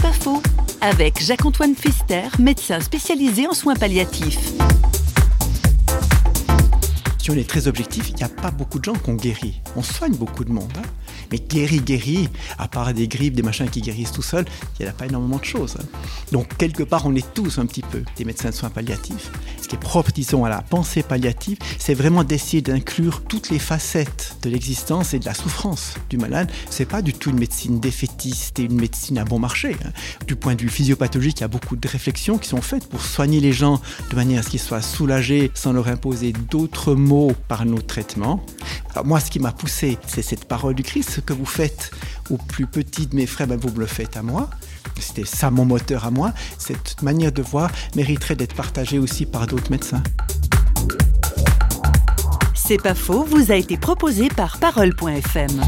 Pas faux. Avec Jacques-Antoine Pfister, médecin spécialisé en soins palliatifs. Si on est très objectif, il n'y a pas beaucoup de gens qui ont guéri. On soigne beaucoup de monde. Hein. Mais guéri, guéri, à part des grippes, des machins qui guérissent tout seuls, il n'y a pas énormément de choses. Hein. Donc, quelque part, on est tous un petit peu des médecins de soins palliatifs. Qui est propre, disons, à la pensée palliative, c'est vraiment d'essayer d'inclure toutes les facettes de l'existence et de la souffrance du malade. C'est pas du tout une médecine défaitiste et une médecine à bon marché. Hein. Du point de vue physiopathologique, il y a beaucoup de réflexions qui sont faites pour soigner les gens de manière à ce qu'ils soient soulagés sans leur imposer d'autres mots par nos traitements. Moi, ce qui m'a poussé, c'est cette parole du Christ. Ce que vous faites au plus petit de mes frères, ben, vous me le faites à moi. C'était ça mon moteur à moi. Cette manière de voir mériterait d'être partagée aussi par d'autres médecins. C'est pas faux, vous a été proposé par Parole.fm.